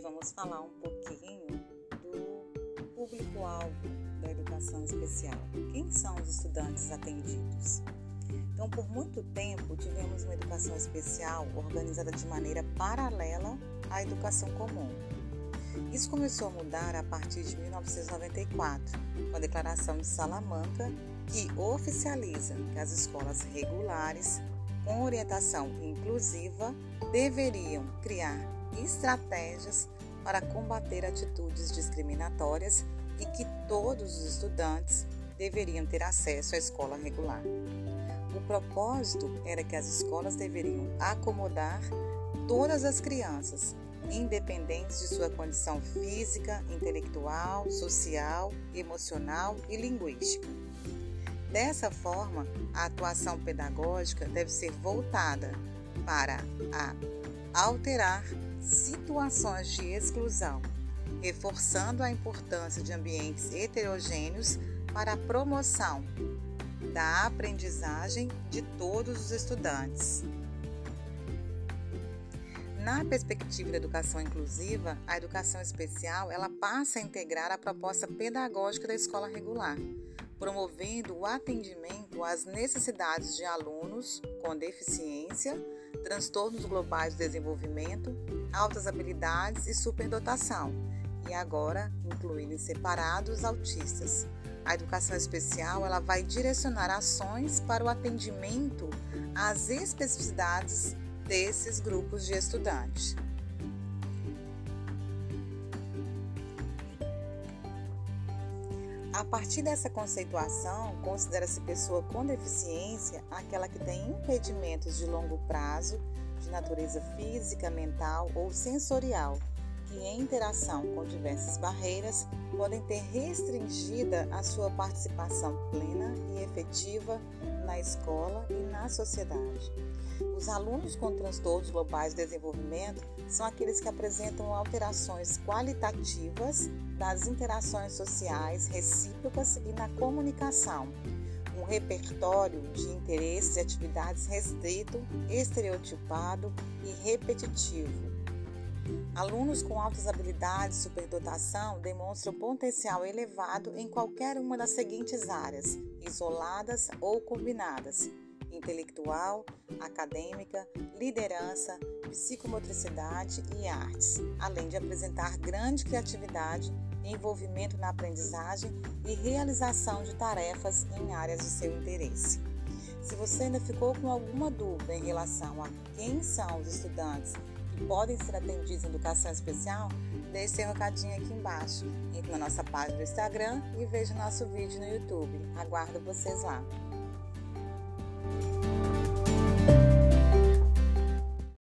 vamos falar um pouquinho do público-alvo da educação especial. Quem são os estudantes atendidos? Então, por muito tempo, tivemos uma educação especial organizada de maneira paralela à educação comum. Isso começou a mudar a partir de 1994, com a Declaração de Salamanca, que oficializa que as escolas regulares, com orientação inclusiva, deveriam criar estratégias para combater atitudes discriminatórias e que todos os estudantes deveriam ter acesso à escola regular. O propósito era que as escolas deveriam acomodar todas as crianças, independentes de sua condição física, intelectual, social, emocional e linguística. Dessa forma, a atuação pedagógica deve ser voltada para a alterar situações de exclusão, reforçando a importância de ambientes heterogêneos para a promoção da aprendizagem de todos os estudantes. Na perspectiva da educação inclusiva, a educação especial ela passa a integrar a proposta pedagógica da escola regular, promovendo o atendimento às necessidades de alunos com deficiência, transtornos globais de desenvolvimento, altas habilidades e superdotação, e agora incluindo separados autistas. A educação especial ela vai direcionar ações para o atendimento às especificidades desses grupos de estudantes. A partir dessa conceituação, considera-se pessoa com deficiência aquela que tem impedimentos de longo prazo, de natureza física, mental ou sensorial, que em interação com diversas barreiras podem ter restringida a sua participação plena e efetiva na escola e na sociedade. Os alunos com transtornos globais de desenvolvimento são aqueles que apresentam alterações qualitativas das interações sociais recíprocas e na comunicação, um repertório de interesses e atividades restrito, estereotipado e repetitivo. Alunos com altas habilidades e superdotação demonstram potencial elevado em qualquer uma das seguintes áreas, isoladas ou combinadas: intelectual, acadêmica, liderança, psicomotricidade e artes, além de apresentar grande criatividade, envolvimento na aprendizagem e realização de tarefas em áreas de seu interesse. Se você ainda ficou com alguma dúvida em relação a quem são os estudantes que podem ser atendidos em educação especial, deixe seu recadinho aqui embaixo. Entre na nossa página do Instagram e veja nosso vídeo no YouTube. Aguardo vocês lá.